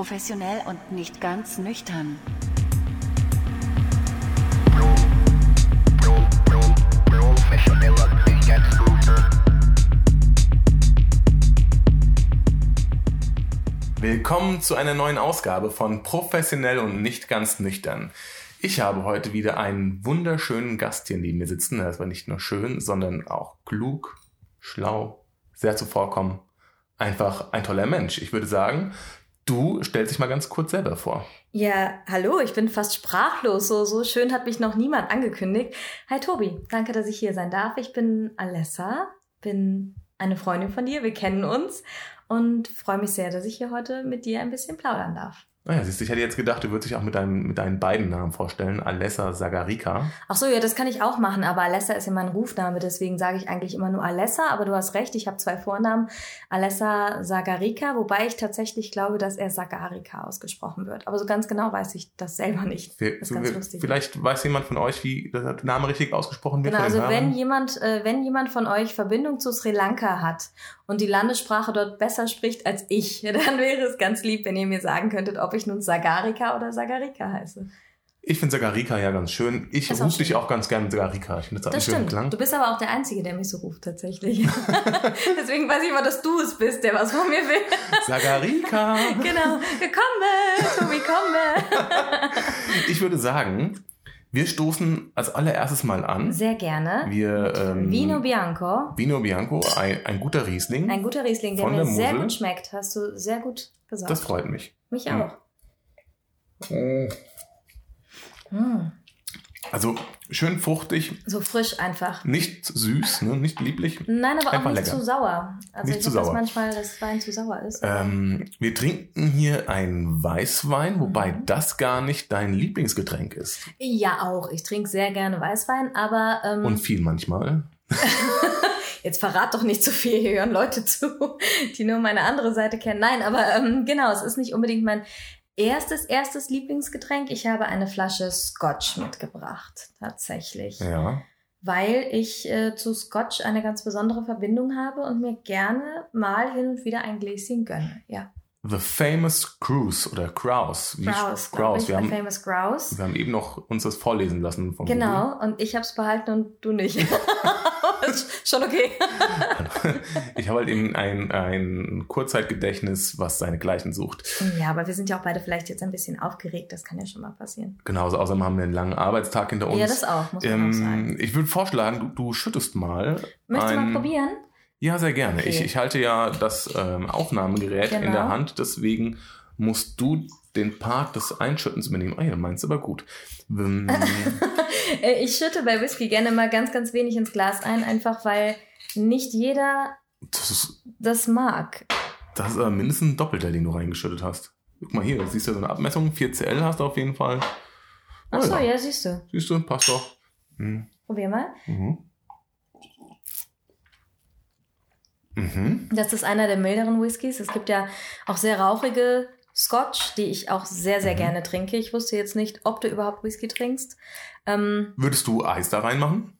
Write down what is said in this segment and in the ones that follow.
Professionell und nicht ganz nüchtern. Willkommen zu einer neuen Ausgabe von Professionell und nicht ganz nüchtern. Ich habe heute wieder einen wunderschönen Gast hier neben mir sitzen. Das war nicht nur schön, sondern auch klug, schlau, sehr zuvorkommen. Einfach ein toller Mensch. Ich würde sagen, du stellst dich mal ganz kurz selber vor. Ja, hallo, ich bin fast sprachlos. So, so schön hat mich noch niemand angekündigt. Hi Tobi, danke, dass ich hier sein darf. Ich bin Alessa, bin eine Freundin von dir, wir kennen uns und freue mich sehr, dass ich hier heute mit dir ein bisschen plaudern darf. Naja, siehst du, ich hätte jetzt gedacht, du würdest dich auch mit, deinem, mit deinen beiden Namen vorstellen, Alessa Sagarika. Ach so, ja, das kann ich auch machen, aber Alessa ist ja mein Rufname, deswegen sage ich eigentlich immer nur Alessa, aber du hast recht, ich habe zwei Vornamen, Alessa Sagarika, wobei ich tatsächlich glaube, dass er Sagarika ausgesprochen wird. Aber so ganz genau weiß ich das selber nicht. Wir, das ist ganz lustig. Vielleicht weiß jemand von euch, wie der Name richtig ausgesprochen wird. Genau, also wenn jemand, äh, wenn jemand von euch Verbindung zu Sri Lanka hat und die Landessprache dort besser spricht als ich, dann wäre es ganz lieb, wenn ihr mir sagen könntet, ob ich nun Sagarika oder Sagarika heiße. Ich finde Sagarika ja ganz schön. Ich auch rufe dich auch ganz gerne mit Sagarika. Ich finde das, Das einen schönen. Klang. Du bist aber auch der Einzige, der mich so ruft, tatsächlich. Deswegen weiß ich immer, dass du es bist, der was von mir will. Sagarika! genau. Komm, Tobi, komm. Ich würde sagen, wir stoßen als allererstes mal an. Sehr gerne. Wir, ähm, Vino Bianco. Vino Bianco, ein, ein guter Riesling. Ein guter Riesling, der Von mir der sehr Mosel. gut schmeckt. Hast du sehr gut gesagt. das freut mich. mich Ja. Auch. Mm. Also schön fruchtig, So frisch einfach. nicht süß, ne? nicht lieblich. Nein, aber auch Einfach nicht lecker. zu sauer. Also Nicht ich zu das sauer. manchmal, dass Wein zu sauer ist. Ähm, wir trinken hier einen Weißwein, wobei Mhm. das gar nicht dein Lieblingsgetränk ist. ja, auch. Ich trinke sehr gerne Weißwein, aber ähm, Und viel manchmal. jetzt verrat doch nicht zu viel. Hier hören Leute zu, die nur meine andere Seite kennen. Nein, aber ähm, genau, es ist nicht unbedingt mein erstes, erstes Lieblingsgetränk. Ich habe eine Flasche Scotch mitgebracht, tatsächlich. Ja. Weil ich äh, zu Scotch eine ganz besondere Verbindung habe und mir gerne mal hin und wieder ein Gläschen gönne. Ja, The Famous Cruise oder glaube Grouse. ich. Wir haben, famous Grouse. wir haben eben noch uns das vorlesen lassen vom Google. Genau, und ich habe es behalten und du nicht. Schon okay. Ich habe halt eben ein, ein Kurzzeitgedächtnis, was seinesgleichen sucht. Ja, aber wir sind ja auch beide vielleicht jetzt ein bisschen aufgeregt. Das kann ja schon mal passieren. Genauso, außerdem haben wir einen langen Arbeitstag hinter uns. Ja, das auch, muss man auch sagen. ähm, ich würde vorschlagen, du, du schüttest mal. Möchtest du mal probieren? Ja, sehr gerne. Okay. Ich, ich halte ja das ähm, Aufnahmegerät in Genau. der Hand, deswegen musst du den Part des Einschüttens übernehmen. Ah ja, meinst du aber gut. Äh, Ich schütte bei Whisky gerne mal ganz, ganz wenig ins Glas ein, einfach weil nicht jeder das, ist, das mag. das ist aber mindestens ein Doppelter, den du reingeschüttet hast. Guck mal hier, du siehst ja so eine Abmessung. 4 CL hast du auf jeden Fall. Ach so, Ah ja, siehst du. Siehst du, passt doch. Hm. Probier mal. Mhm. Mhm. Das ist einer der milderen Whiskys. Es gibt ja auch sehr rauchige Scotch, die ich auch sehr, sehr Mhm. gerne trinke. Ich wusste jetzt nicht, ob du überhaupt Whisky trinkst. Ähm, Würdest du Eis da reinmachen?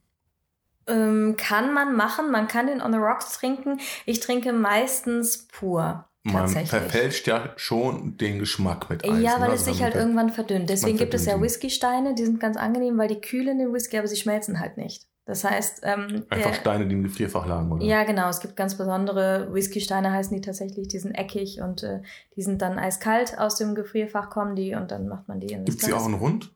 ähm, kann man machen. Man kann den on the rocks trinken. Ich trinke meistens pur. Man verfälscht ja schon den Geschmack mit Eis. ja, ne? weil Also es sich man halt irgendwann verdünnt. Deswegen gibt es ja verdünnt. Whiskysteine, die sind ganz angenehm, weil die kühlen den Whisky, aber sie schmelzen halt nicht. Das heißt, ähm, Einfach der, Steine, die im Gefrierfach lagen, oder? ja genau, es gibt ganz besondere Whiskysteine, heißen die tatsächlich, die sind eckig und äh, die sind dann eiskalt aus dem Gefrierfach kommen die und dann macht man die in das Gibt sie auch in rund?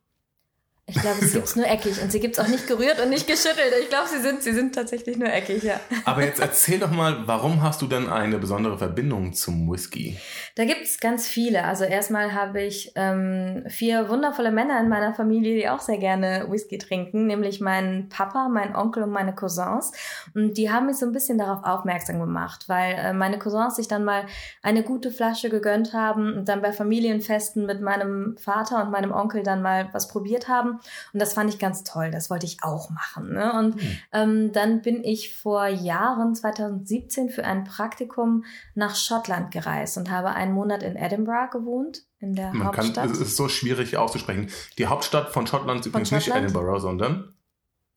Ich glaube, sie gibt's nur eckig und sie gibt's auch nicht gerührt und nicht geschüttelt. Ich glaube, sie sind, sie sind tatsächlich nur eckig, ja. Aber jetzt erzähl doch mal, warum hast du denn eine besondere Verbindung zum Whisky? Da gibt's ganz viele. Also erstmal habe ich ähm, vier wundervolle Männer in meiner Familie, die auch sehr gerne Whisky trinken, nämlich meinen Papa, mein Onkel und meine Cousins. Und die haben mich so ein bisschen darauf aufmerksam gemacht, weil äh, meine Cousins sich dann mal eine gute Flasche gegönnt haben und dann bei Familienfesten mit meinem Vater und meinem Onkel dann mal was probiert haben. Und das fand ich ganz toll. Das wollte ich auch machen. Ne? Und Hm. ähm, dann bin ich vor Jahren, 2017, für ein Praktikum nach Schottland gereist und habe einen Monat in Edinburgh gewohnt, in der Man kann, Hauptstadt. es ist so schwierig auszusprechen. Die Hauptstadt von Schottland ist übrigens nicht Schottland? Edinburgh, sondern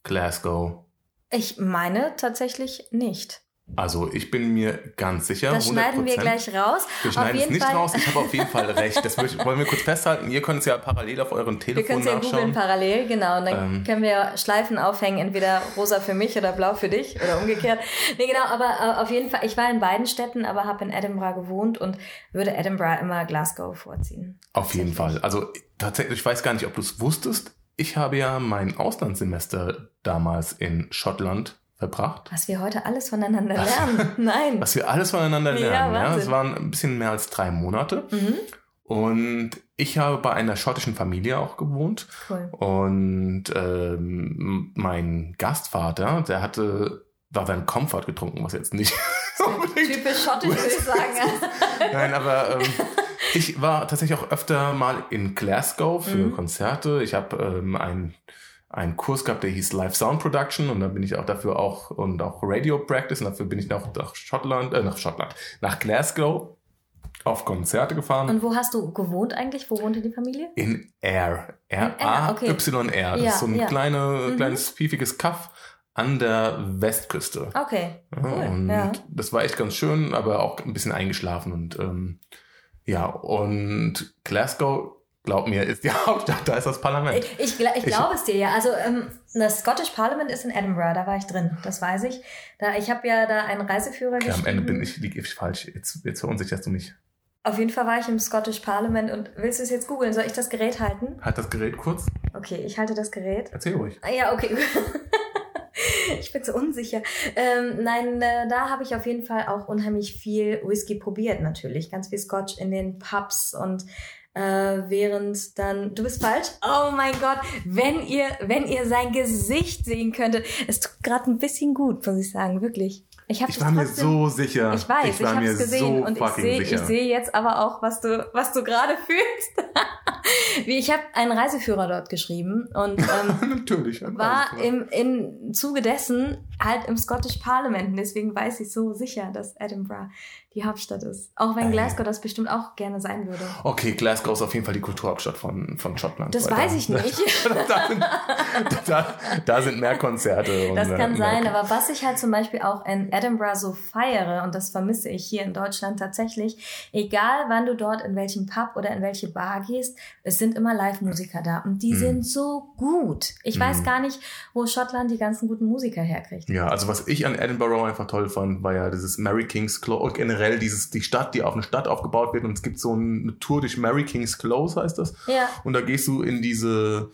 Glasgow. ich meine tatsächlich nicht. Also ich bin mir ganz sicher. Das schneiden 100%. wir gleich raus. Wir Auf schneiden es nicht Fall- raus. Ich habe auf jeden Fall recht. Das wollen wir kurz festhalten. Ihr könnt es ja parallel auf euren Wir können Telefon es ja googeln nachschauen. parallel, genau. Und dann Ähm. können wir Schleifen aufhängen, entweder rosa für mich oder blau für dich oder umgekehrt. Nee, genau, aber äh, auf jeden Fall, ich war in beiden Städten, aber habe in Edinburgh gewohnt und würde Edinburgh immer Glasgow vorziehen. Auf jeden Fall. Also tatsächlich, ich weiß gar nicht, ob du es wusstest. Ich habe ja mein Auslandssemester damals in Schottland verbracht. Was wir heute alles voneinander lernen. Nein. Was wir alles voneinander Ja, lernen. Ja, Wahnsinn. Es waren ein bisschen mehr als drei Monate. Mhm. Und ich habe bei einer schottischen Familie auch gewohnt. Cool. Und ähm, mein Gastvater, der hatte da seinen Comfort getrunken, was jetzt nicht Typisch schottisch, würde ich sagen. Nein, aber ähm, ich war tatsächlich auch öfter mal in Glasgow für Mhm. Konzerte. Ich habe ähm, einen einen Kurs gehabt, der hieß Live Sound Production und da bin ich auch dafür auch und auch Radio Practice und dafür bin ich auch nach Schottland, äh, nach Schottland, nach Glasgow auf Konzerte gefahren. Und wo hast du gewohnt eigentlich? Wo wohnte die Familie? in Air. R-A-Y-R. Das Ja, ist so ein ja. kleine, Mhm. kleines, piefiges Kaff an der Westküste. Okay. Ja, Cool. und Ja. das war echt ganz schön, aber auch ein bisschen eingeschlafen und ähm, ja, und Glasgow, glaub mir, ist die Hauptstadt, da ist das Parlament. Ich, ich, ich glaube es dir ja. Also ähm, das Scottish Parliament ist in Edinburgh, da war ich drin, das weiß ich. Da, ich habe ja da einen Reiseführer Okay, am. Ende bin ich, liege ich falsch. Jetzt, jetzt verunsicherst du mich. Auf jeden Fall war ich im Scottish Parliament und willst du es jetzt googeln? Soll ich das Gerät halten? Halt das Gerät kurz. Okay, ich halte das Gerät. Erzähl ruhig. Ah, Ja, okay. ich bin so unsicher. Ähm, nein, äh, da habe ich auf jeden Fall auch unheimlich viel Whisky probiert, natürlich. Ganz viel Scotch in den Pubs und äh, während dann. Du bist falsch? Oh mein Gott, wenn ihr, wenn ihr sein Gesicht sehen könntet. Es tut gerade ein bisschen gut, muss ich sagen, wirklich. Ich, Ich war mir trotzdem- so sicher. Ich weiß, ich ich, habe mir es gesehen so und ich sehe, sehe jetzt aber auch, was du, was du gerade fühlst. Wie ich habe einen Reiseführer dort geschrieben und ähm, Natürlich. war im, im Zuge dessen halt im Scottish Parliament. Und deswegen weiß ich so sicher, dass Edinburgh die Hauptstadt ist. Auch wenn Ey. Glasgow das bestimmt auch gerne sein würde. Okay, Glasgow ist auf jeden Fall die Kulturhauptstadt von, von Schottland. Das weiß da- ich nicht. da, sind, da, da sind mehr Konzerte. Und Das kann äh, sein, mehr- aber was ich halt zum Beispiel auch in Edinburgh so feiere, und das vermisse ich hier in Deutschland tatsächlich, egal wann du dort in welchen Pub oder in welche Bar gehst, es sind immer Live-Musiker da und die Mhm. sind so gut. Ich Mhm. weiß gar nicht, wo Schottland die ganzen guten Musiker herkriegt. Ja, also was ich an Edinburgh einfach toll fand, war ja dieses Mary King's Close und generell dieses, die Stadt, die auf eine Stadt aufgebaut wird und es gibt so eine Tour durch Mary King's Close, heißt das. Ja, Und da gehst du in diese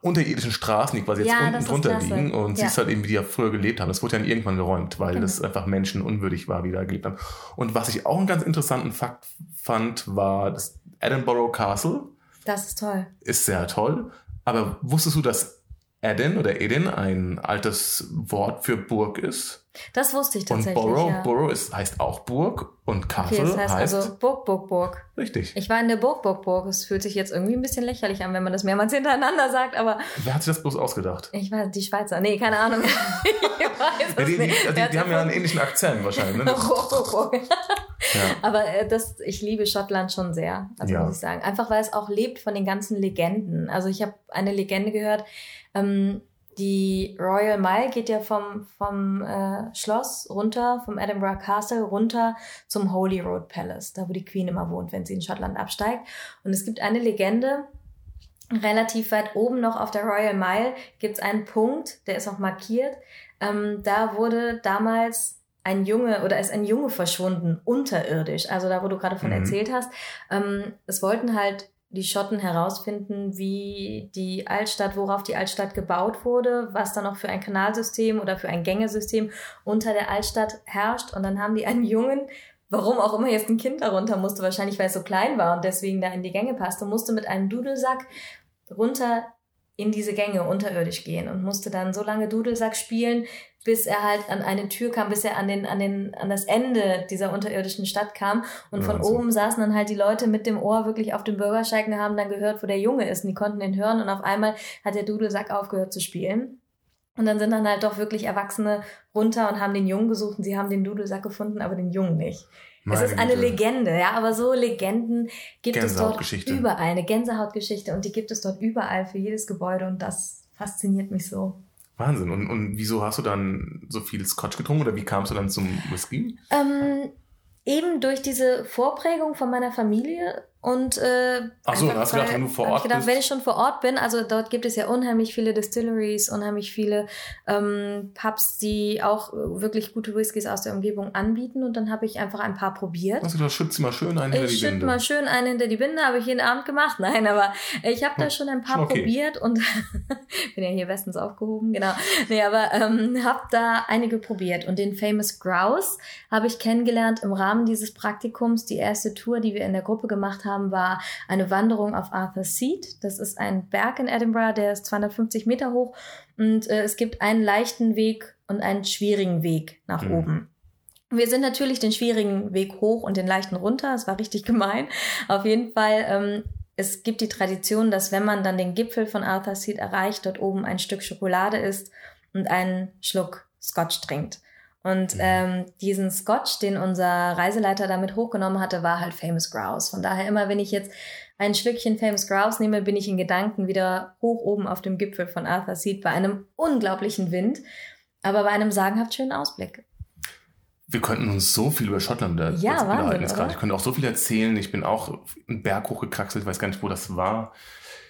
unterirdischen Straßen, die quasi jetzt Ja, unten drunter liegen und Ja. siehst halt eben, wie die ja früher gelebt haben. Das wurde ja irgendwann geräumt, weil Genau. das einfach menschenunwürdig war, wie da gelebt haben. Und was ich auch einen ganz interessanten Fakt fand, war das Edinburgh Castle. das ist toll. Ist sehr toll. Aber wusstest du, dass Edin oder Edin ein altes Wort für Burg ist? Das wusste ich Und tatsächlich. Borough, ja. Borough ist, heißt auch Burg und Okay, Castle das heißt, heißt, also Burg, Burg, Burg. richtig. Ich war in der Burg, Burg, Burg. Es fühlt sich jetzt irgendwie ein bisschen lächerlich an, wenn man das mehrmals hintereinander sagt, aber Wer hat sich das bloß ausgedacht? ich weiß, die Schweizer. Nee, keine Ahnung. ich weiß Ja, die, die, also die, die haben ja einen ähnlichen Akzent wahrscheinlich. Ne? Burg, Burg, Burg. ja. Aber äh, das, ich liebe Schottland schon sehr, also Ja. muss ich sagen. Einfach weil es auch lebt von den ganzen Legenden. Also ich habe eine Legende gehört, ähm, die Royal Mile geht ja vom, vom äh, Schloss runter, vom Edinburgh Castle runter zum Holy Road Palace, da wo die Queen immer wohnt, wenn sie in Schottland absteigt. Und es gibt eine Legende, relativ weit oben noch auf der Royal Mile gibt es einen Punkt, der ist auch markiert. Ähm, da wurde damals ein Junge oder ist ein Junge verschwunden, unterirdisch. Also da, wo du gerade von Mhm. erzählt hast. Ähm, es wollten halt die Schotten herausfinden, wie die Altstadt, worauf die Altstadt gebaut wurde, was da noch für ein Kanalsystem oder für ein Gängesystem unter der Altstadt herrscht. Und dann haben die einen Jungen, warum auch immer jetzt ein Kind darunter musste, wahrscheinlich weil es so klein war und deswegen da in die Gänge passte, musste mit einem Dudelsack runter in diese Gänge unterirdisch gehen und musste dann so lange Dudelsack spielen, bis er halt an eine Tür kam, bis er an den an den an das Ende dieser unterirdischen Stadt kam und von Wahnsinn. oben saßen dann halt die Leute mit dem Ohr wirklich auf dem Bürgersteig und haben dann gehört, wo der Junge ist und die konnten ihn hören und auf einmal hat der Dudelsack aufgehört zu spielen. Und dann sind dann halt doch wirklich Erwachsene runter und haben den Jungen gesucht und sie haben den Dudelsack gefunden, aber den Jungen nicht. Meine es ist eine Güte. Legende, ja, aber so Legenden gibt es dort überall, eine Gänsehautgeschichte und die gibt es dort überall für jedes Gebäude und das fasziniert mich so. Wahnsinn. Und, und wieso hast du dann so viel Scotch getrunken oder wie kamst du dann zum Whisky? Ähm, eben durch diese Vorprägung von meiner Familie und äh, Ach so, hast du gedacht, wenn du vor Ort ich gedacht, bist? wenn ich schon vor Ort bin, also dort gibt es ja unheimlich viele Distilleries, unheimlich viele ähm, Pubs, die auch wirklich gute Whiskys aus der Umgebung anbieten und dann habe ich einfach ein paar probiert. Hast du gedacht, schützt mal schön einen hinter Ich die schütte Winde. mal schön einen hinter die Binde, habe ich jeden Abend gemacht. Nein, aber ich habe da schon ein paar okay. probiert und bin ja hier bestens aufgehoben, genau. Nee, aber ähm, habe da einige probiert und den Famous Grouse habe ich kennengelernt im Rahmen dieses Praktikums. Die erste Tour, die wir in der Gruppe gemacht haben, war eine Wanderung auf Arthur's Seat. Das ist ein Berg in Edinburgh, der ist 250 Meter hoch und äh, es gibt einen leichten Weg und einen schwierigen Weg nach Mhm. oben. Wir sind natürlich den schwierigen Weg hoch und den leichten runter. Es war richtig gemein. Auf jeden Fall, ähm, es gibt die Tradition, dass wenn man dann den Gipfel von Arthur's Seat erreicht, dort oben ein Stück Schokolade isst und einen Schluck Scotch trinkt. Und Mhm. ähm, diesen Scotch, den unser Reiseleiter damit hochgenommen hatte, war halt Famous Grouse. Von daher immer, wenn ich jetzt ein Schlückchen Famous Grouse nehme, bin ich in Gedanken wieder hoch oben auf dem Gipfel von Arthur's Seat bei einem unglaublichen Wind, aber bei einem sagenhaft schönen Ausblick. Wir könnten uns so viel über Schottland Ja, jetzt Wahnsinn, unterhalten jetzt gerade. Ich könnte auch so viel erzählen. Ich bin auch einen Berg hochgekraxelt, weiß gar nicht, wo das war.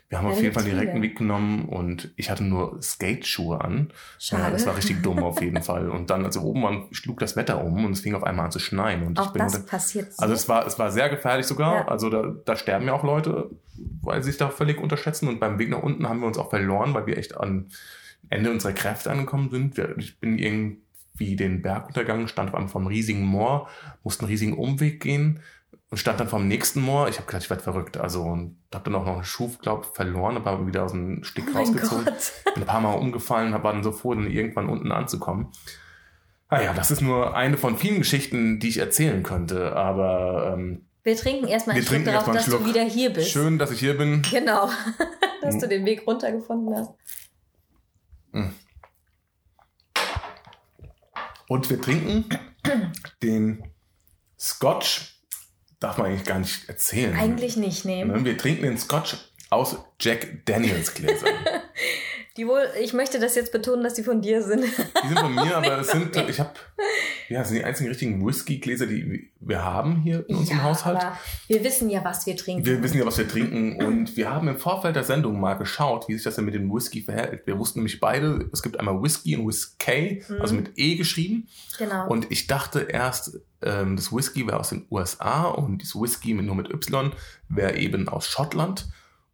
Wir haben auf jeden Fall direkt einen. Weg genommen und ich hatte nur Skateschuhe an. Schade. das war richtig dumm auf jeden Fall. Und dann, als wir oben waren, schlug das Wetter um und es fing auf einmal an zu schneien. Und ich Auch bin das unter- passiert so. also es war, es war sehr gefährlich sogar. Ja. Also da, da sterben ja auch Leute, weil sie sich da völlig unterschätzen. Und beim Weg nach unten haben wir uns auch verloren, weil wir echt am Ende unserer Kräfte angekommen sind. Ich bin irgendwie den Berg untergegangen, stand auf einem vom riesigen Moor, musste einen riesigen Umweg gehen und stand dann vom nächsten Moor. Ich habe gedacht, ich werde verrückt. Also und habe dann auch noch einen Schuh, glaube verloren, aber wieder aus dem Stick oh rausgezogen Gott. ein paar Mal umgefallen, war dann so froh, dann irgendwann unten anzukommen. Ah ja, das ist nur eine von vielen Geschichten, die ich erzählen könnte, aber ähm, Wir trinken erstmal einen Schluck darauf, dass Schluck. du wieder hier bist. schön, dass ich hier bin. Genau. dass du den Weg runtergefunden hast. Und wir trinken den Scotch, darf man eigentlich gar nicht erzählen. Eigentlich nicht nehmen. Ne, Wir trinken den Scotch aus Jack Daniels Gläsern. Die wohl, ich möchte das jetzt betonen, dass die von dir sind. Die sind von mir, aber es sind, ich habe, ja, das sind die einzigen richtigen Whisky-Gläser, die wir haben hier in unserem Haushalt. aber wir wissen ja, was wir trinken. Wir wissen ja, was wir trinken und wir haben im Vorfeld der Sendung mal geschaut, wie sich das denn mit dem Whisky verhält. Wir wussten nämlich beide, es gibt einmal Whisky und Whiskey, Mhm. also mit E geschrieben. genau. Und ich dachte erst, ähm, das Whisky wäre aus den USA und das Whisky nur mit Y wäre eben aus Schottland.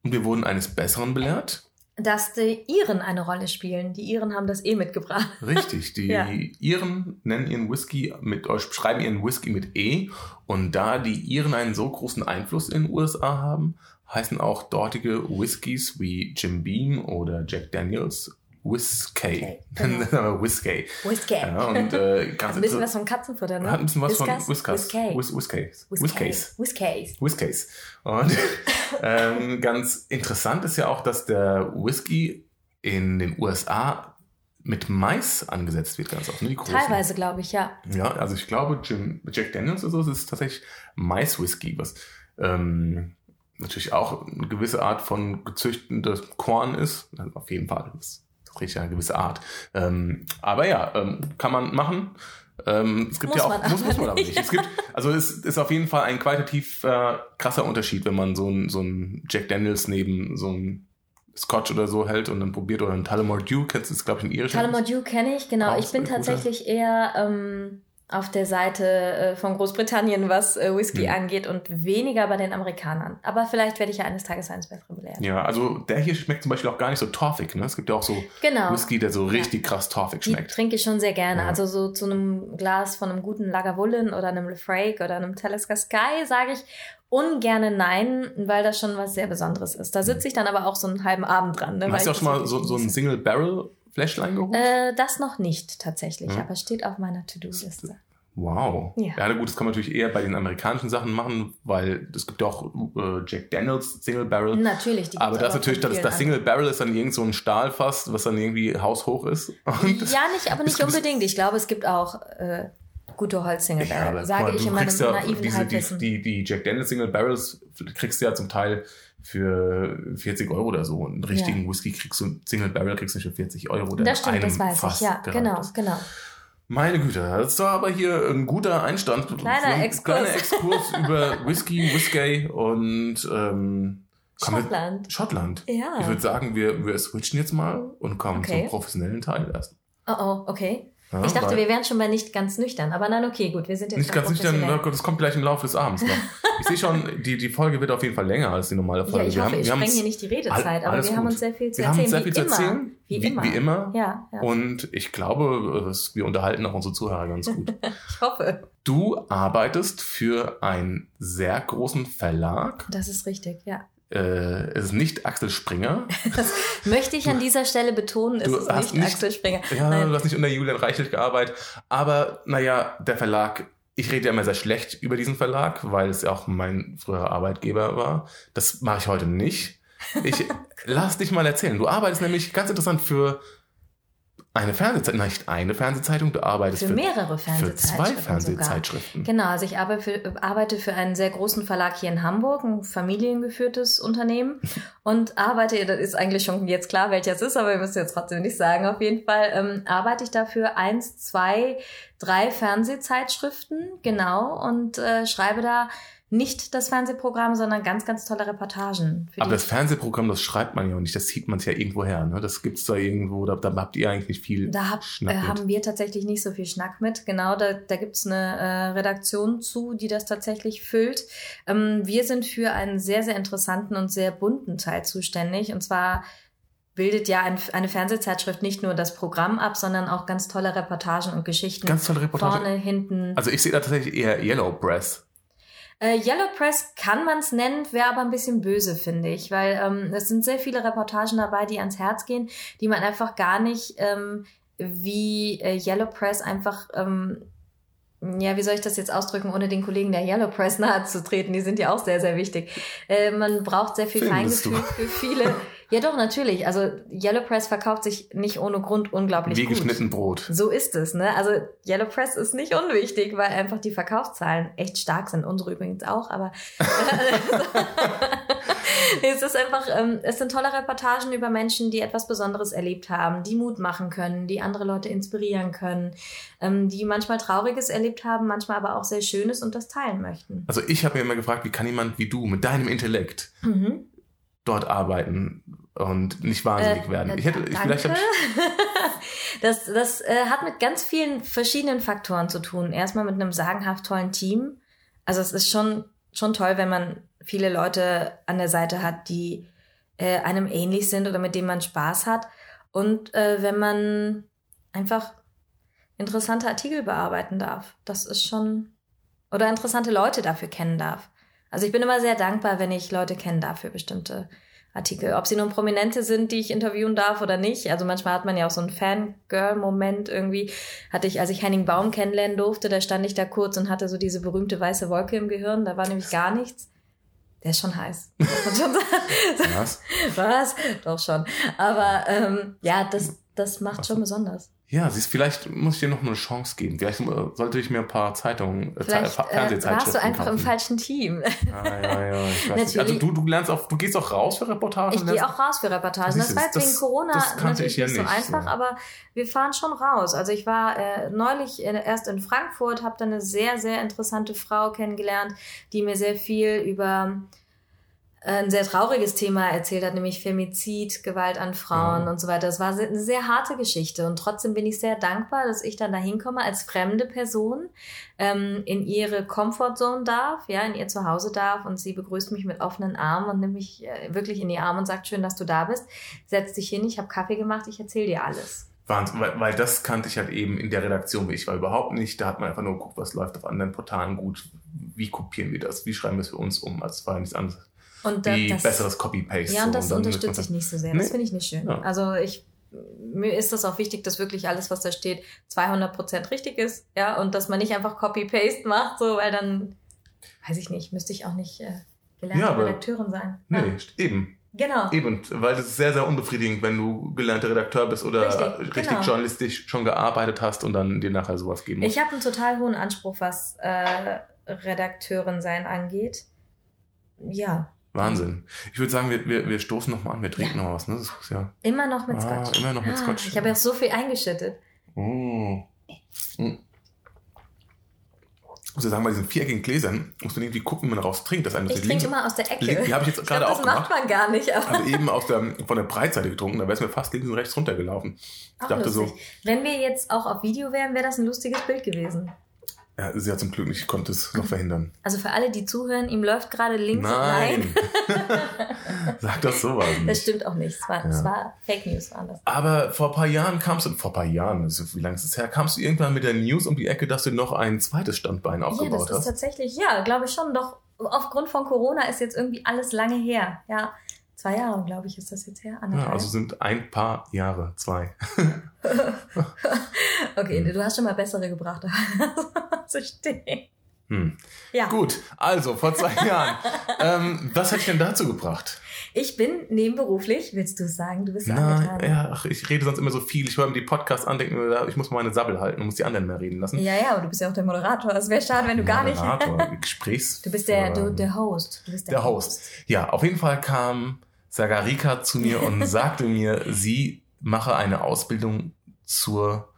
Und wir wurden eines Besseren belehrt. Dass die Iren eine Rolle spielen. Die Iren haben das eh mitgebracht. Richtig, die Ja. Iren nennen ihren Whisky mit, oder schreiben ihren Whisky mit E. Und da die Iren einen so großen Einfluss in den USA haben, heißen auch dortige Whiskys wie Jim Beam oder Jack Daniels Whiskey. Genau. Whiskey. Whisky. Ja, und äh, ganz ein bisschen was vom Katzenfutter, ne? hat ein bisschen was Whiskas? von Whiskers. Whisky. Whis Whiskays. Whiskays. Whiskays. Whiskays. Und ähm, ganz interessant ist ja auch, dass der Whisky in den USA mit Mais angesetzt wird, ganz oft. Ne? Die großen. Teilweise, glaube ich, ja. Ja, also ich glaube, Jim, Jack Daniels oder so, ist tatsächlich Mais-Whisky, was ähm, natürlich auch eine gewisse Art von gezüchtetes Korn ist. Also auf jeden Fall. Das ist tatsächlich eine gewisse Art. Ähm, aber ja, ähm, kann man machen. Ähm, es gibt Muss ja auch, muss, muss man aber nicht. nicht. Es gibt, also es ist auf jeden Fall ein qualitativ äh, krasser Unterschied, wenn man so ein, so ein Jack Daniels neben so ein Scotch oder so hält und dann probiert oder ein Tullamore Dew, kennst du das, glaube ich, in irischen. Tullamore Dew kenne ich, genau. Auch Ich bin tatsächlich eher ähm, auf der Seite äh, von Großbritannien, was äh, Whisky Hm. angeht und weniger bei den Amerikanern. Aber vielleicht werde ich ja eines Tages eines Besseren belehrt. Ja, also der hier schmeckt zum Beispiel auch gar nicht so torfig. Ne? Es gibt ja auch so Genau. Whisky, der so richtig krass torfig Die schmeckt. trinke ich schon sehr gerne. Ja. Also so zu einem Glas von einem guten Lagavulin oder einem Lefrake oder einem Talisker Sky sage ich ungerne nein, weil das schon was sehr Besonderes ist. Da sitze ich dann aber auch so einen halben Abend dran. Ne, Hast du auch schon mal so, so ein genieße. Single Barrel Fläschlein geholt? Äh, das noch nicht tatsächlich, Hm. aber steht auf meiner To-Do-Liste. wow. ja. Ja, gut, das kann man natürlich eher bei den amerikanischen Sachen machen, weil es gibt ja auch äh, Jack Daniels Single Barrel. Natürlich, die aber das auch natürlich, das, das Single Barrel ist dann irgend so ein Stahlfass, was dann irgendwie haushoch ist. Und Ja, nicht, aber nicht unbedingt. Ich glaube, es gibt auch äh, gute Holz Single Ja, sage ich in meinem ja naiven diese, die, die, die Jack Daniels Single Barrels kriegst du ja zum Teil für 40 Euro oder so. Einen richtigen Whisky kriegst du, Single Barrel kriegst du nicht für 40 Euro. das stimmt, das weiß Fass ich. Ja, genau, ist. genau. Meine Güte, das war aber hier ein guter Einstand. Kleiner Exkurs. Kleiner Exkurs über Whisky, Whiskey und ähm, kommen wir- Schottland. Schottland. Ja. Ich würde sagen, wir, wir switchen jetzt mal und kommen Okay. zum professionellen Teil erst. Oh, oh, okay. Ja, ich dachte, wir wären schon bei nicht ganz nüchtern. Aber nein, okay, gut, wir sind jetzt Nicht ganz nüchtern, das kommt gleich im Laufe des Abends noch. Ich sehe schon, die, die Folge wird auf jeden Fall länger als die normale Folge. Ja, ich wir hoffe, haben, ich wir spreng hier nicht die Redezeit, All- aber wir haben gut. uns sehr viel zu wir erzählen. haben sehr wie viel zu immer. erzählen. Wie, wie, immer. Wie immer. Ja, ja. Und ich glaube, wir unterhalten auch unsere Zuhörer ganz gut. ich hoffe. Du arbeitest für einen sehr großen Verlag. Das ist richtig, ja. Äh, es ist nicht Axel Springer. Das möchte ich an dieser Stelle betonen, es Du ist nicht, nicht- Axel Springer. Ja, Nein. du hast nicht unter Julian Reichelt gearbeitet. Aber naja, der Verlag, ich rede ja immer sehr schlecht über diesen Verlag, weil es ja auch mein früherer Arbeitgeber war. Das mache ich heute nicht. Ich lass dich mal erzählen. Du arbeitest nämlich ganz interessant für eine Fernsehzeitung, nicht eine Fernsehzeitung, du arbeitest Für für, mehrere für zwei Fernsehzeitschriften. Fernsehzeitschriften. Genau, also ich arbeite für, arbeite für einen sehr großen Verlag hier in Hamburg, ein familiengeführtes Unternehmen und arbeite, das ist eigentlich schon jetzt klar, welches es ist, aber wir müssen jetzt trotzdem nicht sagen, auf jeden Fall ähm, arbeite ich dafür eins, zwei, drei Fernsehzeitschriften, genau, und äh, schreibe da nicht das Fernsehprogramm, sondern ganz, ganz tolle Reportagen. Aber das Fernsehprogramm, das schreibt man ja auch nicht, das sieht man ja irgendwo her. Ne? Das gibt's da irgendwo, da, da habt ihr eigentlich nicht viel Da hab, Schnack äh, haben wir tatsächlich nicht so viel Schnack mit. Genau, da, da gibt's eine äh, Redaktion zu, die das tatsächlich füllt. Ähm, wir sind für einen sehr, sehr interessanten und sehr bunten Teil zuständig. Und zwar bildet ja ein, eine Fernsehzeitschrift nicht nur das Programm ab, sondern auch ganz tolle Reportagen und Geschichten. Ganz tolle Reportage. Vorne, hinten. Also ich sehe da tatsächlich eher Yellow Press. Äh, Yellow Press kann man es nennen, wäre aber ein bisschen böse, finde ich, weil ähm, es sind sehr viele Reportagen dabei, die ans Herz gehen, die man einfach gar nicht ähm, wie äh, Yellow Press einfach, ähm, ja, wie soll ich das jetzt ausdrücken, ohne den Kollegen der Yellow Press nahe zu treten, die sind ja auch sehr, sehr wichtig. Äh, man braucht sehr viel Findest Feingefühl für viele. Ja, doch, natürlich. Also Yellow Press verkauft sich nicht ohne Grund unglaublich Wie gut. geschnitten Brot. So ist es, ne? Also Yellow Press ist nicht unwichtig, weil einfach die Verkaufszahlen echt stark sind. Unsere übrigens auch, aber es ist einfach, ähm, es sind tolle Reportagen über Menschen, die etwas Besonderes erlebt haben, die Mut machen können, die andere Leute inspirieren können, ähm, die manchmal Trauriges erlebt haben, manchmal aber auch sehr Schönes und das teilen möchten. Also ich habe mir immer gefragt, wie kann jemand wie du mit deinem Intellekt Mhm. dort arbeiten und nicht wahnsinnig Äh, werden? äh, Ich hätte, ich, vielleicht hab ich, das das äh, hat mit ganz vielen verschiedenen Faktoren zu tun. Erstmal mit einem sagenhaft tollen Team. Also es ist schon, schon toll, wenn man viele Leute an der Seite hat, die äh, einem ähnlich sind oder mit denen man Spaß hat. Und äh, wenn man einfach interessante Artikel bearbeiten darf. Das ist schon. Oder interessante Leute dafür kennen darf. Also ich bin immer sehr dankbar, wenn ich Leute kennen darf für bestimmte Artikel. Ob sie nun Prominente sind, die ich interviewen darf oder nicht. Also manchmal hat man ja auch so einen Fangirl-Moment irgendwie. Hatte ich, als ich Henning Baum kennenlernen durfte, da stand ich da kurz und hatte so diese berühmte weiße Wolke im Gehirn. Da war nämlich gar nichts. Der ist schon heiß. Was? Was? Doch schon. Aber ähm, ja, das, das macht schon besonders. Ja, siehst, vielleicht muss ich dir noch eine Chance geben. Vielleicht äh, sollte ich mir ein paar Zeitungen, äh, Vielleicht äh, Fernsehzeitschriften warst du einfach im kaufen. falschen Team. Ja, ja, ja. Ich weiß nicht. Also du, du lernst auch, du gehst auch raus für Reportagen. Ich gehe auch raus für Reportagen. Das du, war jetzt das- wegen Corona das natürlich ich ja nicht so einfach, so. aber wir fahren schon raus. Also ich war äh, neulich in, erst in Frankfurt, habe da eine sehr, sehr interessante Frau kennengelernt, die mir sehr viel über äh, ein sehr trauriges Thema erzählt hat, nämlich Femizid, Gewalt an Frauen Ja. und so weiter. Das war eine sehr harte Geschichte und trotzdem bin ich sehr dankbar, dass ich dann da hinkomme als fremde Person, ähm, in ihre Comfortzone darf, ja, in ihr Zuhause darf und sie begrüßt mich mit offenen Armen und nimmt mich äh, wirklich in die Arme und sagt, schön, dass du da bist. Setz dich hin, ich habe Kaffee gemacht, ich erzähle dir alles. Wahnsinn, weil, weil das kannte ich halt eben in der Redaktion, ich war überhaupt nicht. Da hat man einfach nur geguckt, was läuft auf anderen Portalen gut. Wie kopieren wir das? Wie schreiben wir es für uns um? Also es war nichts anderes. Und da- Wie das, besseres Copy-Paste. Ja, und so. das dann unterstütze ich nicht so sehr. Nee. Das finde ich nicht schön. Ja. Also ich mir ist das auch wichtig, dass wirklich alles, was da steht, 200% richtig ist, ja, und dass man nicht einfach Copy-Paste macht, so, weil dann, weiß ich nicht, müsste ich auch nicht äh, gelernte Ja, aber- Redakteurin sein. Nee, Ja. eben. Genau. Eben, weil das ist sehr, sehr unbefriedigend, wenn du gelernter Redakteur bist oder Richtig, richtig, genau. journalistisch schon gearbeitet hast und dann dir nachher sowas geben musst. Ich habe einen total hohen Anspruch, was äh, Redakteurin sein angeht. Ja, Wahnsinn. Ich würde sagen, wir, wir, wir stoßen nochmal an, wir trinken noch was. Ne? Das ist ja. immer noch mit Ah, Scotch. immer noch mit Ah, Scotch. Ich habe ja so viel eingeschüttet. Mm. Ich muss ja sagen, bei diesen viereckigen Gläsern muss man irgendwie gucken, wie man daraus trinkt. Das eine Ich trinke links, immer aus der Ecke. link- die habe ich jetzt Ich gerade glaub, das auch macht gemacht. man gar nicht. Aber Also eben aus der, von der Breitseite getrunken, da wäre es mir fast links und rechts runtergelaufen. Ich auch dachte lustig. Wenn wir jetzt auch auf Video wären, wäre das ein lustiges Bild gewesen. Ja, sie hat zum Glück nicht, ich konnte es noch verhindern. Also für alle, die zuhören, ihm läuft gerade links Nein! Sag das sowas Das nicht. stimmt auch nicht. Es war, es Ja. war Fake News, waren das. Aber vor ein paar Jahren kamst du, vor ein paar Jahren, das ist- wie lange ist es her, kamst du irgendwann mit der News um die Ecke, dass du noch ein zweites Standbein Ja, aufgebaut das ist hast. tatsächlich, ja, glaube ich schon. Doch aufgrund von Corona ist jetzt irgendwie alles lange her. Ja, zwei Jahre, glaube ich, ist das jetzt her. Ja, also sind ein paar Jahre, zwei. okay, Hm. du hast schon mal bessere gebracht. so stehen. Hm. Ja, Gut, also vor zwei Jahren. ähm, was hat dich denn dazu gebracht? ich bin nebenberuflich, willst du sagen, du bist Na, angetan. ja, ach, ich rede sonst immer so viel. Ich höre mir die Podcasts an, denke mir, ich muss mal meine Sabbel halten und muss die anderen mehr reden lassen. Ja, ja, aber du bist ja auch der Moderator. Es wäre schade, wenn du gar nicht. Moderator, Gesprächs. Du bist der, du, der Host. Du bist der, der Host. Ja, auf jeden Fall kam Sagarika zu mir und sagte mir, sie mache eine Ausbildung zur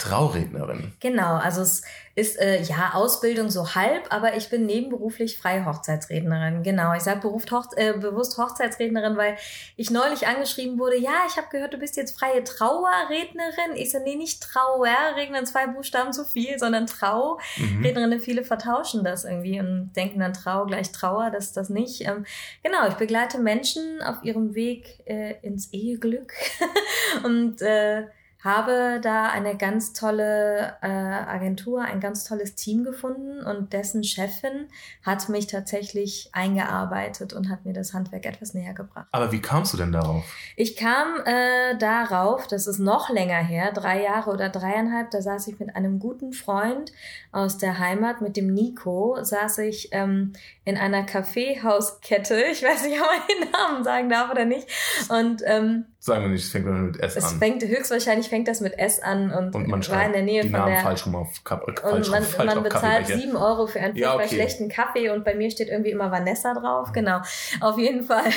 Traurednerin. Genau, also es ist äh, ja Ausbildung so halb, aber ich bin nebenberuflich freie Hochzeitsrednerin. Genau, ich sage Hoch äh, bewusst Hochzeitsrednerin, weil ich neulich angeschrieben wurde, ja, ich habe gehört, du bist jetzt freie Trauerrednerin. Ich so, nee, nicht Trauerrednerin, zwei Buchstaben zu viel, sondern Trau. Mhm. Viele vertauschen das irgendwie und denken dann Trau gleich Trauer, das ist das nicht. Ähm, genau, ich begleite Menschen auf ihrem Weg äh, ins Eheglück und äh, habe da eine ganz tolle äh, Agentur, ein ganz tolles Team gefunden und dessen Chefin hat mich tatsächlich eingearbeitet und hat mir das Handwerk etwas näher gebracht. Aber wie kamst du denn darauf? Ich kam äh, darauf, das ist noch länger her, drei Jahre oder dreieinhalb, da saß ich mit einem guten Freund aus der Heimat, mit dem Nico, saß ich ähm, in einer Kaffeehauskette, ich weiß nicht, ob man den Namen sagen darf oder nicht, und ähm, Sagen wir nicht, es fängt mit S es an. fängt höchstwahrscheinlich fängt das mit S an und, Und man war in der Nähe die von Namen der falsch rum auf, Kap äh, und man, falsch man bezahlt sieben Euro für einen Ja, okay. schlechten Kaffee und bei mir steht irgendwie immer Vanessa drauf. Genau. Auf jeden Fall.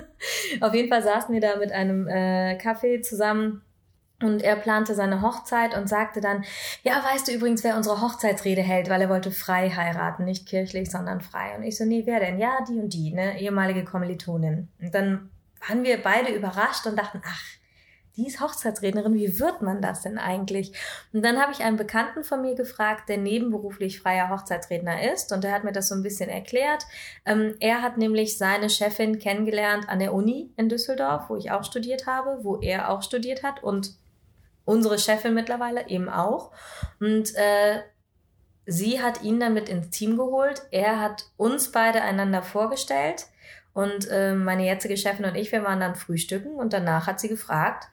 Auf jeden Fall saßen wir da mit einem äh, Kaffee zusammen. Und er plante seine Hochzeit und sagte dann, ja, weißt du übrigens, wer unsere Hochzeitsrede hält, weil er wollte frei heiraten, nicht kirchlich, sondern frei. Und ich so, nee, wer denn? Ja, die und die, ne, ehemalige Kommilitonin. Und dann waren wir beide überrascht und dachten, ach, die ist Hochzeitsrednerin, wie wird man das denn eigentlich? Und dann habe ich einen Bekannten von mir gefragt, der nebenberuflich freier Hochzeitsredner ist und der hat mir das so ein bisschen erklärt. Ähm, er hat nämlich seine Chefin kennengelernt an der Uni in Düsseldorf, wo ich auch studiert habe, wo er auch studiert hat und unsere Chefin mittlerweile eben auch. Und äh, sie hat ihn dann mit ins Team geholt. Er hat uns beide einander vorgestellt. Und äh, meine jetzige Chefin und ich, wir waren dann frühstücken und danach hat sie gefragt,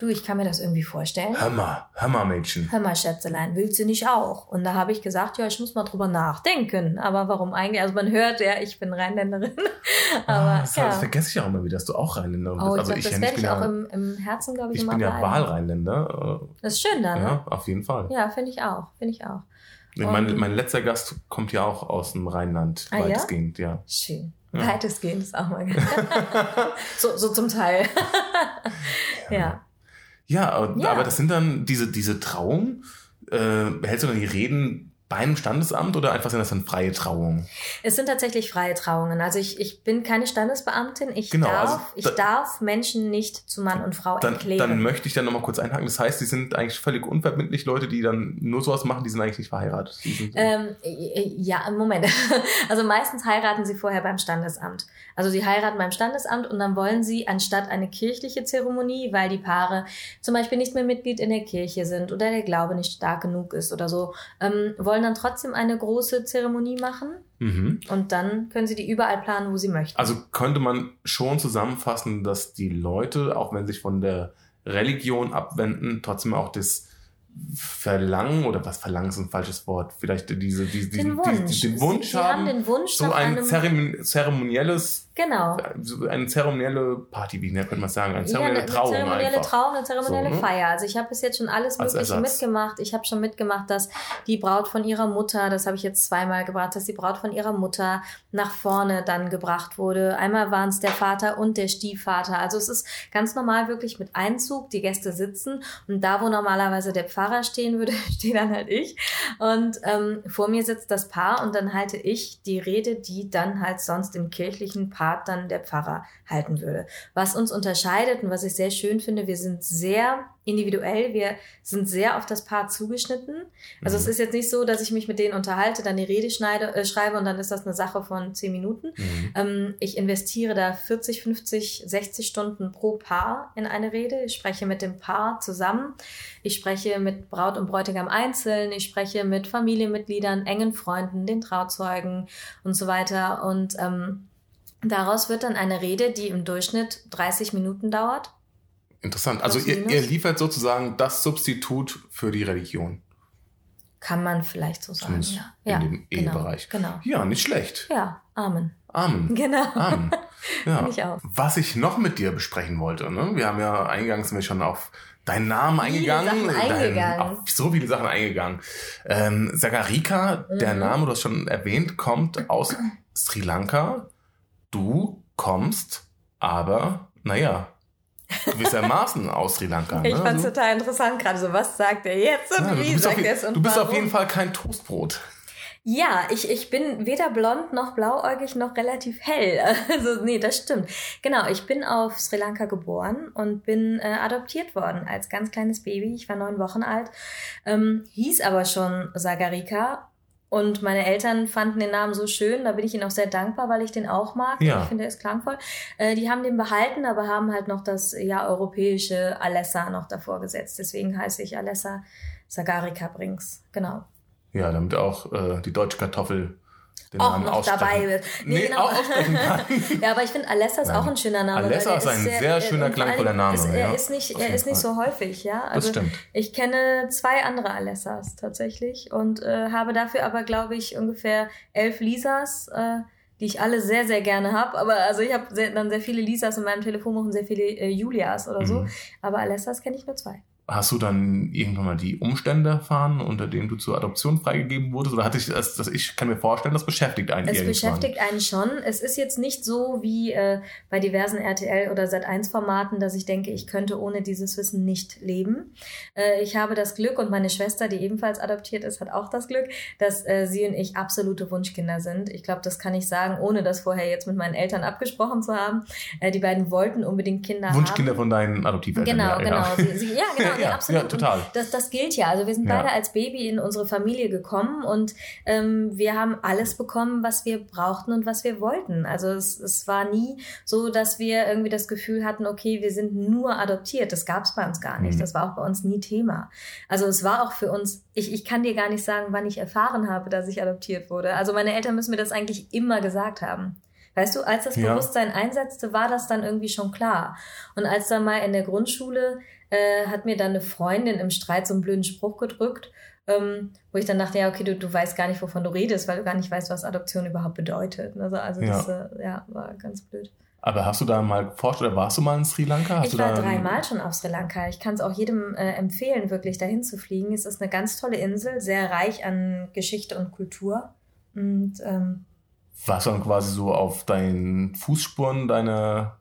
du, ich kann mir das irgendwie vorstellen. Hör mal, hör mal, Mädchen. Hör mal, Schätzelein, willst du nicht auch? Und da habe ich gesagt, ja, ich muss mal drüber nachdenken. Aber warum eigentlich? Also man hört ja, ich bin Rheinländerin. Aber ah, das, ja. das vergesse ich auch immer wieder, dass du auch Rheinländerin bist. Oh, ich also glaub, ich, das ja werde bin ich auch ja, im, im Herzen, glaube ich, ich immer bin ja. Wahlrheinländer. Das ist schön da, Äh, ne? ja, auf jeden Fall. Ja, finde ich auch. Finde ich auch. mein, mein letzter Gast kommt ja auch aus dem Rheinland, Ah, ja? weitestgehend, ja. Schön. Ja. Weitestgehend ist auch mal geil. so, so zum Teil. ja. Ja, und- Ja. aber das sind dann diese, diese Trauungen. Äh, hältst du dann die Reden beim Standesamt oder einfach sind das dann freie Trauungen? Es sind tatsächlich freie Trauungen. Also ich, ich bin keine Standesbeamtin. Ich, Genau, darf, also ich da- darf Menschen nicht zu Mann und Frau Dann, erklären. dann möchte ich dann nochmal kurz einhaken. Das heißt, die sind eigentlich völlig unverbindlich. Leute, die dann nur sowas machen, die sind eigentlich nicht verheiratet. Ähm, äh, ja, Moment. Also meistens heiraten sie vorher beim Standesamt. Also sie heiraten beim Standesamt und dann wollen sie anstatt eine kirchliche Zeremonie, weil die Paare zum Beispiel nicht mehr Mitglied in der Kirche sind oder der Glaube nicht stark genug ist oder so, ähm, wollen dann trotzdem eine große Zeremonie machen mhm. und dann können sie die überall planen, wo sie möchten. Also könnte man schon zusammenfassen, dass die Leute, auch wenn sie sich von der Religion abwenden, trotzdem auch das Verlangen oder was Verlangen ist ein falsches Wort, vielleicht diese, diese, den diese, Wunsch. den Wunsch sie, sie haben, haben den Wunsch so ein Zeremon zeremonielles Genau. Eine zeremonielle Party, wie könnte man sagen, eine Ja, zeremonielle eine, eine Trauung zeremonielle einfach. Trauung, eine zeremonielle So, ne? Feier. Also ich habe bis jetzt schon alles Mögliche mitgemacht. Ich habe schon mitgemacht, dass die Braut von ihrer Mutter, das habe ich jetzt zweimal gebracht, dass die Braut von ihrer Mutter nach vorne dann gebracht wurde. Einmal waren es der Vater und der Stiefvater. Also es ist ganz normal wirklich mit Einzug, die Gäste sitzen und da, wo normalerweise der Pfarrer stehen würde, stehe dann halt ich. Und ähm, vor mir sitzt das Paar und dann halte ich die Rede, die dann halt sonst im kirchlichen Part dann der Pfarrer halten würde. Was uns unterscheidet und was ich sehr schön finde, wir sind sehr individuell, wir sind sehr auf das Paar zugeschnitten. Also Mhm. es ist jetzt nicht so, dass ich mich mit denen unterhalte, dann die Rede schneide, äh, schreibe und dann ist das eine Sache von zehn Minuten. Mhm. Ähm, ich investiere da 40, 50, 60 Stunden pro Paar in eine Rede. Ich spreche mit dem Paar zusammen. Ich spreche mit Braut und Bräutigam einzeln. Ich spreche mit Familienmitgliedern, engen Freunden, den Trauzeugen und so weiter. Und ähm, daraus wird dann eine Rede, die im Durchschnitt 30 Minuten dauert. Interessant. Also ihr, ihr liefert sozusagen das Substitut für die Religion. Kann man vielleicht so sagen. Zumindest Ja, in ja dem genau, Ehebereich. Genau. Ja, nicht schlecht. Ja, Amen. Amen. Genau. Amen. Ja. Ich auch. Was ich noch mit dir besprechen wollte, ne? wir haben ja eingangs sind schon auf deinen Namen eingegangen, dein- eingegangen. auf so viele Sachen eingegangen. Ähm, Sagarika, der Mhm. Name, du hast schon erwähnt, kommt aus Sri Lanka. Du kommst aber, naja, gewissermaßen aus Sri Lanka. Ich ne? fand es Du- total interessant gerade so, was sagt er jetzt und ja, du, wie bist auf, sagt er es und du bist auf warum? jeden Fall kein Toastbrot. Ja, ich, ich bin weder blond noch blauäugig noch relativ hell. Also nee, das stimmt. Genau, ich bin auf Sri Lanka geboren und bin äh, adoptiert worden als ganz kleines Baby. Ich war neun Wochen alt, ähm, hieß aber schon Sagarika. Und meine Eltern fanden den Namen so schön, da bin ich ihnen auch sehr dankbar, weil ich den auch mag. Ja. Ich finde, er ist klangvoll. Äh, die haben den behalten, aber haben halt noch das ja europäische Alessa noch davor gesetzt. Deswegen heiße ich Alessa Sagarika Brings. Genau. Ja, damit auch äh, die deutsche Kartoffel den auch Namen noch dabei wird. Nee, genau. auch aussprechen kann. ja, aber ich finde Alessa ist Nein. auch ein schöner Name. Alessa ist ein sehr äh, schöner, klangvoller Name, Ist, er ja, ist nicht, auf er ist nicht so häufig, ja. Das Also stimmt. ich kenne zwei andere Alessas tatsächlich und äh, habe dafür aber, glaube ich, ungefähr elf Lisas. Äh, die ich alle sehr, sehr gerne habe. Aber also ich habe sehr, dann sehr viele Lisas in meinem Telefonbuch und sehr viele äh, Julias oder so. Mhm. Aber Alessas kenne ich nur zwei. Hast du dann irgendwann mal die Umstände erfahren, unter denen du zur Adoption freigegeben wurdest? Oder hatte ich das, das ich kann mir vorstellen, das beschäftigt einen Es irgendwann. beschäftigt einen schon. Es ist jetzt nicht so wie äh, bei diversen RTL oder Sat1-Formaten, dass ich denke, ich könnte ohne dieses Wissen nicht leben. Äh, ich habe das Glück und meine Schwester, die ebenfalls adoptiert ist, hat auch das Glück, dass äh, sie und ich absolute Wunschkinder sind. Ich glaube, das kann ich sagen, ohne das vorher jetzt mit meinen Eltern abgesprochen zu haben. Äh, die beiden wollten unbedingt Kinder Wunschkinder haben. von deinen Adoptiveltern. Genau, ja, genau. Ja. Sie, sie, ja, genau, nee, Ja, absolut. ja, total. Das, das gilt ja. Also wir sind Ja. beide als Baby in unsere Familie gekommen und ähm, wir haben alles bekommen, was wir brauchten und was wir wollten. Also es, es war nie so, dass wir irgendwie das Gefühl hatten, okay, wir sind nur adoptiert. Das gab es bei uns gar nicht. Mhm. Das war auch bei uns nie Thema. Also es war auch für uns, ich, ich kann dir gar nicht sagen, wann ich erfahren habe, dass ich adoptiert wurde. Also meine Eltern müssen mir das eigentlich immer gesagt haben. Weißt du, als das Ja. Bewusstsein einsetzte, war das dann irgendwie schon klar. Und als dann mal in der Grundschule äh, hat mir dann eine Freundin im Streit so einen blöden Spruch gedrückt, ähm, wo ich dann dachte, ja, okay, du, du weißt gar nicht, wovon du redest, weil du gar nicht weißt, was Adoption überhaupt bedeutet. Also, also das äh, ja, war ganz blöd. Aber hast du da mal geforscht oder warst du mal in Sri Lanka? Hast ich du war da dreimal schon auf Sri Lanka. Ich kann es auch jedem äh, empfehlen, wirklich dahin zu fliegen. Es ist eine ganz tolle Insel, sehr reich an Geschichte und Kultur. Und ähm, Du dann quasi so auf deinen Fußspuren deiner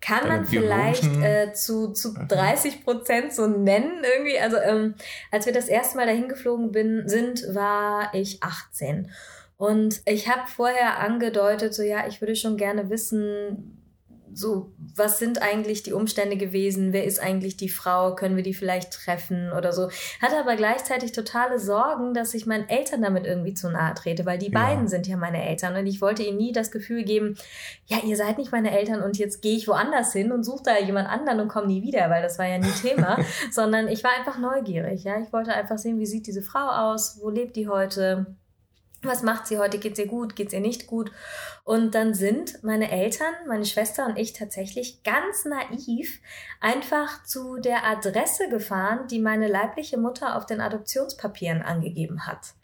kann Deine man vielleicht äh, zu, zu Okay. 30 Prozent so nennen irgendwie. Also ähm, als wir das erste Mal dahin geflogen bin, sind, war ich 18. Und ich habe vorher angedeutet, so ja, ich würde schon gerne wissen, so, was sind eigentlich die Umstände gewesen? Wer ist eigentlich die Frau? Können wir die vielleicht treffen oder so? Hatte aber gleichzeitig totale Sorgen, dass ich meinen Eltern damit irgendwie zu nahe trete, weil die Ja. beiden sind ja meine Eltern und ich wollte ihnen nie das Gefühl geben, ja, ihr seid nicht meine Eltern und jetzt gehe ich woanders hin und suche da jemand anderen und komme nie wieder, weil das war ja nie Thema, sondern ich war einfach neugierig, ja. Ich wollte einfach sehen, wie sieht diese Frau aus? Wo lebt die heute? Was macht sie heute? Geht's ihr gut? Geht's ihr nicht gut? Und dann sind meine Eltern, meine Schwester und ich tatsächlich ganz naiv einfach zu der Adresse gefahren, die meine leibliche Mutter auf den Adoptionspapieren angegeben hat.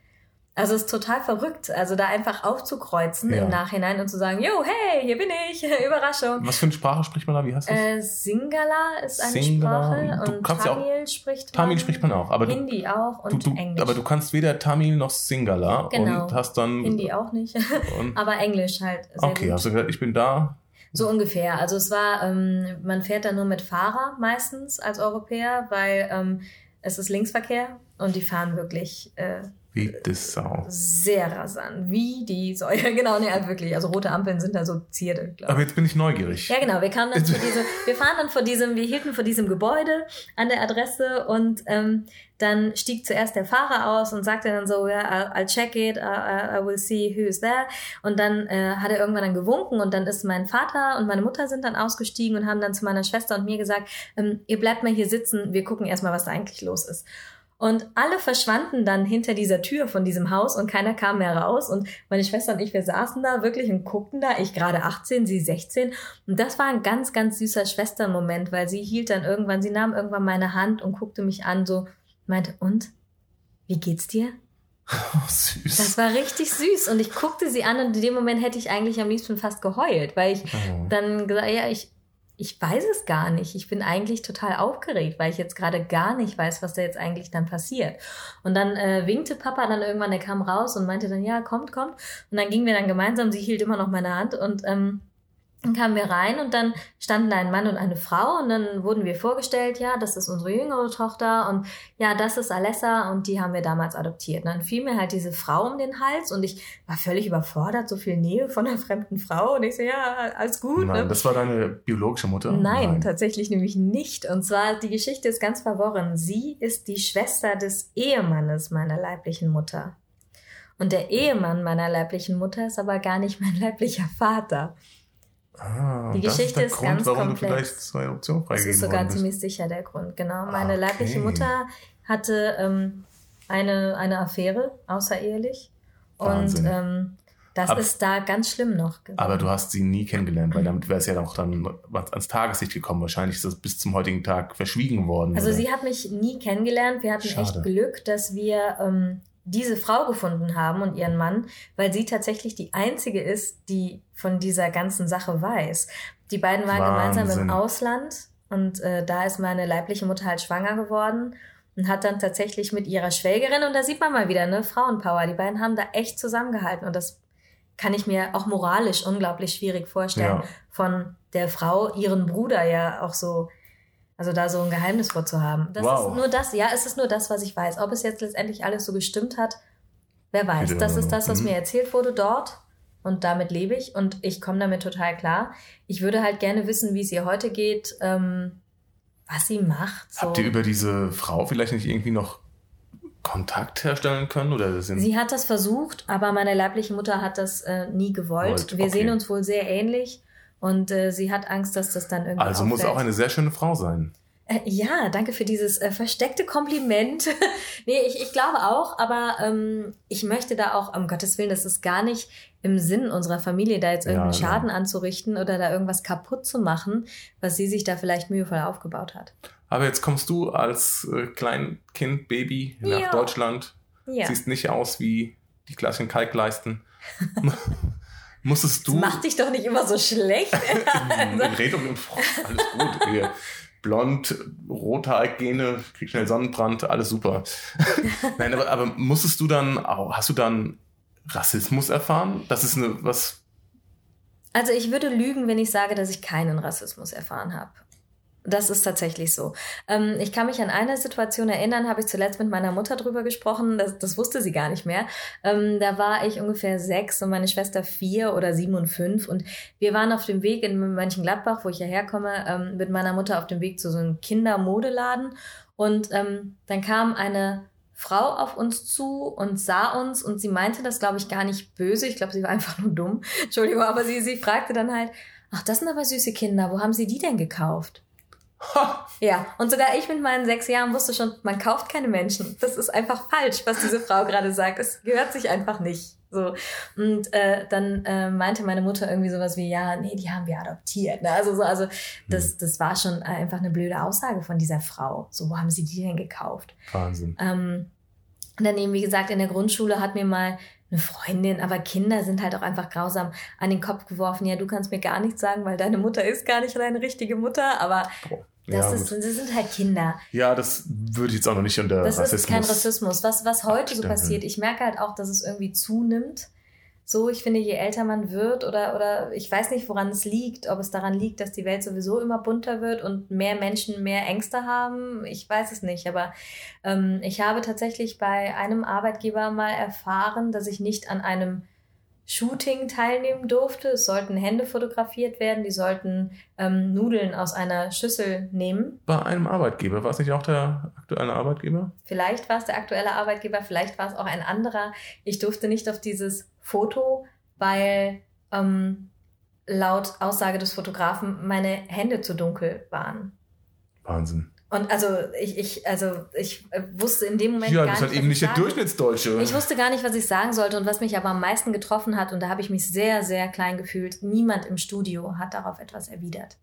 Also es ist total verrückt, also da einfach aufzukreuzen Ja. im Nachhinein und zu sagen, yo, hey, hier bin ich, Überraschung. Was für eine Sprache spricht man da? Wie heißt das? Äh, Singala ist eine Singala. Sprache Du und kannst ja auch- Tamil spricht man. Tamil spricht man auch, aber du, Hindi auch du, und du, Englisch. aber du kannst weder Tamil noch Singala Genau. und hast dann. Hindi auch nicht, Und, aber Englisch halt sehr okay, gut. hast du gesagt, ich bin da. So ungefähr. Also es war, ähm, man fährt da nur mit Fahrer meistens als Europäer, weil ähm, es ist Linksverkehr und die fahren wirklich äh, Wie das Sau. sehr rasant. Wie die Säue. Genau, nee, halt wirklich. Also rote Ampeln sind da so Zierde, glaube ich. Aber jetzt bin ich neugierig. Ja, genau. Wir kamen dann vor diesem, wir fahren dann vor diesem, wir hielten vor diesem Gebäude an der Adresse und ähm, dann stieg zuerst der Fahrer aus und sagte dann so, ja, I'll, check it, I, I I will see who is there. Und dann äh, hat er irgendwann dann gewunken und dann ist mein Vater und meine Mutter sind dann ausgestiegen und haben dann zu meiner Schwester und mir gesagt, ähm, ihr bleibt mal hier sitzen, wir gucken erstmal, was da eigentlich los ist. Und alle verschwanden dann hinter dieser Tür von diesem Haus und keiner kam mehr raus. Und meine Schwester und ich, wir saßen da wirklich und guckten da. Ich gerade 18, sie 16. Und das war ein ganz, ganz süßer Schwesternmoment, weil sie hielt dann irgendwann, sie nahm irgendwann meine Hand und guckte mich an, so meinte, und? Wie geht's dir? Oh, süß. Das war richtig süß. Und ich guckte sie an und in dem Moment hätte ich eigentlich am liebsten fast geheult, weil ich Oh. dann gesagt, ja, ich, ich weiß es gar nicht. Ich bin eigentlich total aufgeregt, weil ich jetzt gerade gar nicht weiß, was da jetzt eigentlich dann passiert. Und dann äh, winkte Papa dann irgendwann, der kam raus und meinte dann, ja, kommt, kommt. Und dann gingen wir dann gemeinsam, sie hielt immer noch meine Hand und ähm, dann kamen wir rein und dann standen da ein Mann und eine Frau und dann wurden wir vorgestellt, ja, das ist unsere jüngere Tochter und ja, das ist Alessa und die haben wir damals adoptiert. Und dann fiel mir halt diese Frau um den Hals und ich war völlig überfordert, so viel Nähe von einer fremden Frau und ich so, ja, alles gut. Nein, ne? das war deine biologische Mutter? Nein, tatsächlich nämlich nicht. Und zwar, die Geschichte ist ganz verworren. Sie ist die Schwester des Ehemannes meiner leiblichen Mutter. Und der Ehemann meiner leiblichen Mutter ist aber gar nicht mein leiblicher Vater. Ah, Die das Geschichte der ist Grund, ganz warum komplex. du vielleicht zur Adoption Das ist sogar ziemlich sicher der Grund, genau. Meine Okay. leibliche Mutter hatte ähm, eine, eine Affäre, außerehelich. Und Wahnsinn. ähm, das Aber- ist da ganz schlimm noch. Aber du hast sie nie kennengelernt, weil damit wäre es ja auch dann ans Tageslicht gekommen. Wahrscheinlich ist das bis zum heutigen Tag verschwiegen worden. Also oder? sie hat mich nie kennengelernt. Wir hatten Schade. echt Glück, dass wir ähm, diese Frau gefunden haben und ihren Mann, weil sie tatsächlich die einzige ist, die von dieser ganzen Sache weiß. Die beiden waren gemeinsam Wahnsinn. im Ausland und äh, da ist meine leibliche Mutter halt schwanger geworden und hat dann tatsächlich mit ihrer Schwägerin, und da sieht man mal wieder, ne, Frauenpower, die beiden haben da echt zusammengehalten und das kann ich mir auch moralisch unglaublich schwierig vorstellen, Ja. von der Frau ihren Bruder ja auch so, also da so ein Geheimnis vorzuhaben. Das Wow. ist nur das, ja, es ist nur das, was ich weiß. Ob es jetzt letztendlich alles so gestimmt hat, wer weiß. Das ist das, was mhm. mir erzählt wurde dort und damit lebe ich und ich komme damit total klar. Ich würde halt gerne wissen, wie es ihr heute geht, ähm, was sie macht. So. Habt ihr über diese Frau vielleicht nicht irgendwie noch Kontakt herstellen können? Oder sind Sie hat das versucht, aber meine leibliche Mutter hat das äh, nie gewollt. Wollt, Wir okay. sehen uns wohl sehr ähnlich und äh, sie hat Angst, dass das dann irgendwie also muss auffällt. auch eine sehr schöne Frau sein. Äh, ja, danke für dieses äh, versteckte Kompliment. nee, ich, ich glaube auch, aber ähm, ich möchte da auch, um Gottes Willen, das ist gar nicht im Sinn unserer Familie, da jetzt Ja, irgendeinen ja. Schaden anzurichten oder da irgendwas kaputt zu machen, was sie sich da vielleicht mühevoll aufgebaut hat. Aber jetzt kommst du als äh, Kleinkind, Baby nach Ja. Deutschland. Ja. Siehst nicht aus wie die klassischen Kalkleisten. Musstest Das du. macht dich doch nicht immer so schlecht. Also, Red um alles gut. Hier. Blond, Rothaargene, krieg schnell Sonnenbrand, alles super. Nein, aber, aber musstest du dann, auch, hast du dann Rassismus erfahren? Das ist eine, was, Also ich würde lügen, wenn ich sage, dass ich keinen Rassismus erfahren habe. Das ist tatsächlich so. Ähm, ich kann mich an eine Situation erinnern, habe ich zuletzt mit meiner Mutter drüber gesprochen, das, das wusste sie gar nicht mehr. Ähm, da war ich ungefähr sechs und meine Schwester vier oder sieben und fünf und wir waren auf dem Weg in Mönchengladbach, wo ich ja herkomme, ähm, mit meiner Mutter auf dem Weg zu so einem Kindermodeladen und ähm, dann kam eine Frau auf uns zu und sah uns und sie meinte das, glaube ich, gar nicht böse. Ich glaube, sie war einfach nur dumm. Entschuldigung, aber sie, sie fragte dann halt, ach, das sind aber süße Kinder, wo haben sie die denn gekauft? Ha, Ja, und sogar ich mit meinen sechs Jahren wusste schon, man kauft keine Menschen. Das ist einfach falsch, was diese Frau gerade sagt. Es gehört sich einfach nicht. So. Und äh, dann äh, meinte meine Mutter irgendwie sowas wie, ja, nee, die haben wir adoptiert. Ne? Also, so, also das, das war schon einfach eine blöde Aussage von dieser Frau. So, wo haben sie die denn gekauft? Wahnsinn. Ähm, Und dann eben, wie gesagt, in der Grundschule hat mir mal eine Freundin, aber Kinder sind halt auch einfach grausam an den Kopf geworfen. Ja, du kannst mir gar nichts sagen, weil deine Mutter ist gar nicht deine richtige Mutter, aber das, Ja, ist, das sind halt Kinder. Ja, das würde ich jetzt auch noch nicht unter Das Rassismus. ist kein Rassismus. Was, was heute so passiert, ich merke halt auch, dass es irgendwie zunimmt. So, ich finde, je älter man wird oder, oder ich weiß nicht, woran es liegt, ob es daran liegt, dass die Welt sowieso immer bunter wird und mehr Menschen mehr Ängste haben. Ich weiß es nicht, aber ähm, ich habe tatsächlich bei einem Arbeitgeber mal erfahren, dass ich nicht an einem Shooting teilnehmen durfte. Es sollten Hände fotografiert werden, die sollten ähm, Nudeln aus einer Schüssel nehmen. Bei einem Arbeitgeber. War es nicht auch der aktuelle Arbeitgeber? Vielleicht war es der aktuelle Arbeitgeber, vielleicht war es auch ein anderer. Ich durfte nicht auf dieses Foto, weil ähm, laut Aussage des Fotografen meine Hände zu dunkel waren. Wahnsinn. Und also ich, ich, also ich äh, wusste in dem Moment ja, gar das ist halt nicht, eben nicht ich der Durchschnittsdeutsche. Ich wusste gar nicht, was ich sagen sollte und was mich aber am meisten getroffen hat, und da habe ich mich sehr, sehr klein gefühlt. Niemand im Studio hat darauf etwas erwidert.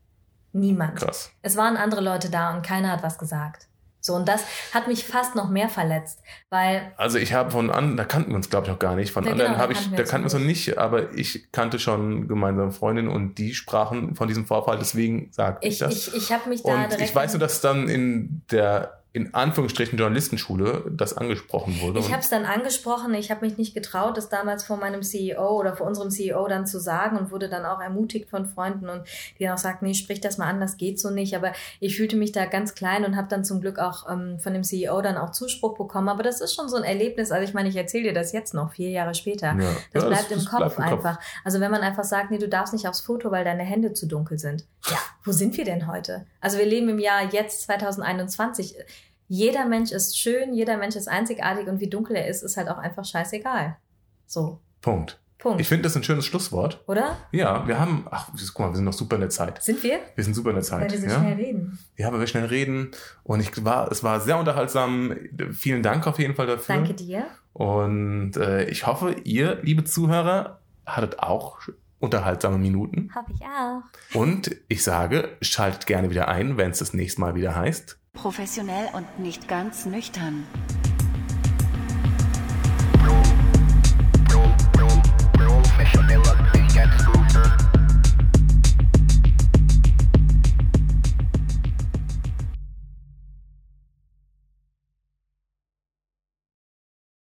Niemand. Krass. Es waren andere Leute da und keiner hat was gesagt. So, und das hat mich fast noch mehr verletzt, weil Also ich habe von anderen, da kannten wir uns glaube ich noch gar nicht. Von Ja, anderen genau, da habe ich, da kannten wir uns noch nicht, aber ich kannte schon gemeinsame Freundinnen und die sprachen von diesem Vorfall, deswegen sagte ich, ich, das. ich, ich habe mich da und direkt. ich weiß nur, dass dann in der in Anführungsstrichen Journalistenschule das angesprochen wurde. Ich habe es dann angesprochen, ich habe mich nicht getraut, das damals vor meinem CEO oder vor unserem CEO dann zu sagen und wurde dann auch ermutigt von Freunden und die dann auch sagten, nee, sprich das mal an, das geht so nicht. Aber ich fühlte mich da ganz klein und habe dann zum Glück auch ähm, von dem CEO dann auch Zuspruch bekommen. Aber das ist schon so ein Erlebnis. Also ich meine, ich erzähle dir das jetzt noch, vier Jahre später. Ja. Das Ja, bleibt das- im das Kopf bleibt im Kopf. einfach. Also wenn man einfach sagt, nee, du darfst nicht aufs Foto, weil deine Hände zu dunkel sind. Ja, wo sind wir denn heute? Also wir leben im Jahr jetzt 2021. Jeder Mensch ist schön, jeder Mensch ist einzigartig und wie dunkel er ist, ist halt auch einfach scheißegal. So, Punkt. Punkt. Ich finde das ein schönes Schlusswort. Oder? Ja, wir haben, ach, guck mal, wir sind noch super in der Zeit. Sind wir? Wir sind super in der Zeit. Weil wir so ja? schnell reden. ja, weil wir schnell reden. Und ich war, es war sehr unterhaltsam. Vielen Dank auf jeden Fall dafür. Danke dir. Und äh, ich hoffe, ihr, liebe Zuhörer, hattet auch unterhaltsame Minuten. Hoffe ich auch. Und ich sage, schaltet gerne wieder ein, wenn es das nächste Mal wieder heißt. Professionell und nicht ganz nüchtern. Professional